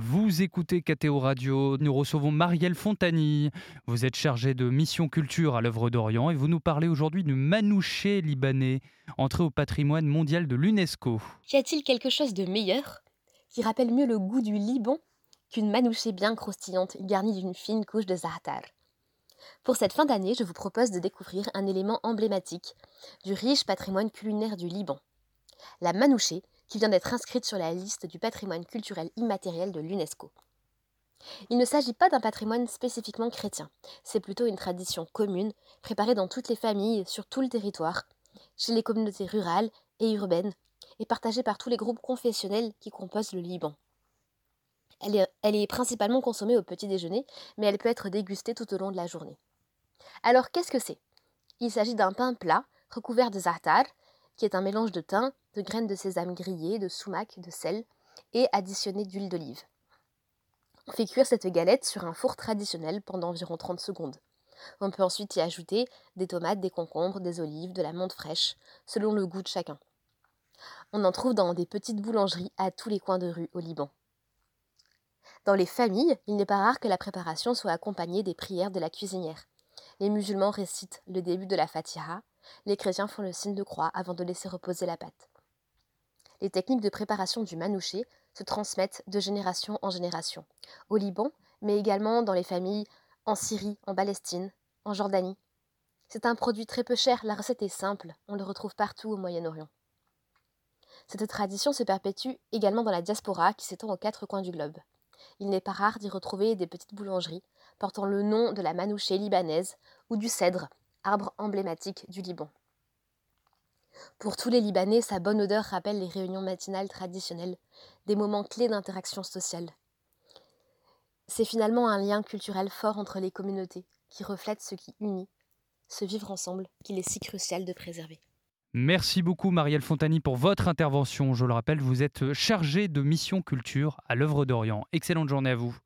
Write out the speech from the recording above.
Vous écoutez KTO Radio, nous recevons Marielle Fontani. Vous êtes chargée de mission culture à l'œuvre d'Orient et vous nous parlez aujourd'hui du manouché libanais, entré au patrimoine mondial de l'UNESCO. Y a-t-il quelque chose de meilleur qui rappelle mieux le goût du Liban qu'une manouchée bien croustillante garnie d'une fine couche de za'atar? Pour cette fin d'année, je vous propose de découvrir un élément emblématique du riche patrimoine culinaire du Liban. La manouchée qui vient d'être inscrite sur la liste du patrimoine culturel immatériel de l'UNESCO. Il ne s'agit pas d'un patrimoine spécifiquement chrétien, c'est plutôt une tradition commune, préparée dans toutes les familles, sur tout le territoire, chez les communautés rurales et urbaines, et partagée par tous les groupes confessionnels qui composent le Liban. Elle est, principalement consommée au petit déjeuner, mais elle peut être dégustée tout au long de la journée. Alors qu'est-ce que c'est? Il s'agit d'un pain plat recouvert de za'atar, qui est un mélange de thym, de graines de sésame grillées, de sumac, de sel et additionné d'huile d'olive. On fait cuire cette galette sur un four traditionnel pendant environ 30 secondes. On peut ensuite y ajouter des tomates, des concombres, des olives, de la menthe fraîche, selon le goût de chacun. On en trouve dans des petites boulangeries à tous les coins de rue au Liban. Dans les familles, il n'est pas rare que la préparation soit accompagnée des prières de la cuisinière. Les musulmans récitent le début de la Fatiha, les chrétiens font le signe de croix avant de laisser reposer la pâte. Les techniques de préparation du manouché se transmettent de génération en génération, au Liban, mais également dans les familles en Syrie, en Palestine, en Jordanie. C'est un produit très peu cher, la recette est simple, on le retrouve partout au Moyen-Orient. Cette tradition se perpétue également dans la diaspora qui s'étend aux quatre coins du globe. Il n'est pas rare d'y retrouver des petites boulangeries portant le nom de la manouchée libanaise ou du cèdre, arbre emblématique du Liban. Pour tous les Libanais, sa bonne odeur rappelle les réunions matinales traditionnelles, des moments clés d'interaction sociale. C'est finalement un lien culturel fort entre les communautés, qui reflète ce qui unit, ce vivre ensemble qu'il est si crucial de préserver. Merci beaucoup Marielle Fontani pour votre intervention. Je le rappelle, vous êtes chargée de mission culture à l'œuvre d'Orient. Excellente journée à vous.